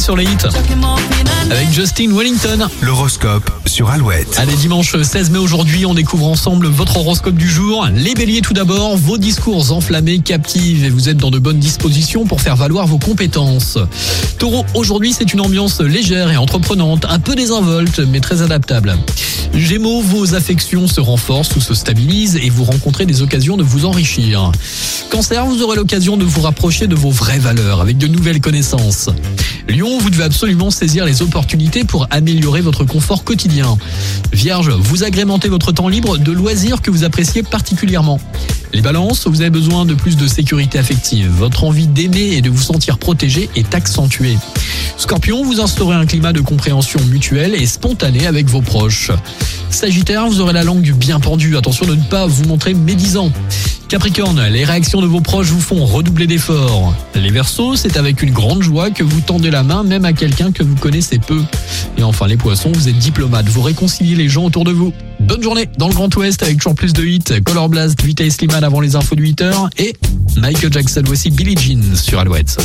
sur les hits avec Justin Wellington. L'horoscope sur Alouette. Allez, dimanche 16 mai aujourd'hui, on découvre ensemble votre horoscope du jour. Les béliers tout d'abord, vos discours enflammés captivent et vous êtes dans de bonnes dispositions pour faire valoir vos compétences. Taureau, aujourd'hui c'est une ambiance légère et entreprenante, un peu désinvolte mais très adaptable. Gémeaux, vos affections se renforcent ou se stabilisent et vous rencontrez des occasions de vous enrichir. Cancer, vous aurez l'occasion de vous rapprocher de vos vraies valeurs avec de nouvelles connaissances. Lion, vous devez absolument saisir les opportunités pour améliorer votre confort quotidien. Vierge, vous agrémentez votre temps libre de loisirs que vous appréciez particulièrement. Les balances, vous avez besoin de plus de sécurité affective. Votre envie d'aimer et de vous sentir protégé est accentuée. Scorpion, vous instaurez un climat de compréhension mutuelle et spontanée avec vos proches. Sagittaire, vous aurez la langue bien pendue. Attention de ne pas vous montrer médisant. Capricorne, les réactions de vos proches vous font redoubler d'efforts. Les Verseaux, c'est avec une grande joie que vous tendez la main même à quelqu'un que vous connaissez peu. Et enfin les Poissons, vous êtes diplomate, vous réconciliez les gens autour de vous. Bonne journée dans le Grand Ouest avec toujours plus de hits, Color Blast, Vita Slimane avant les infos de 8h et Michael Jackson, voici Billie Jean sur Alouette.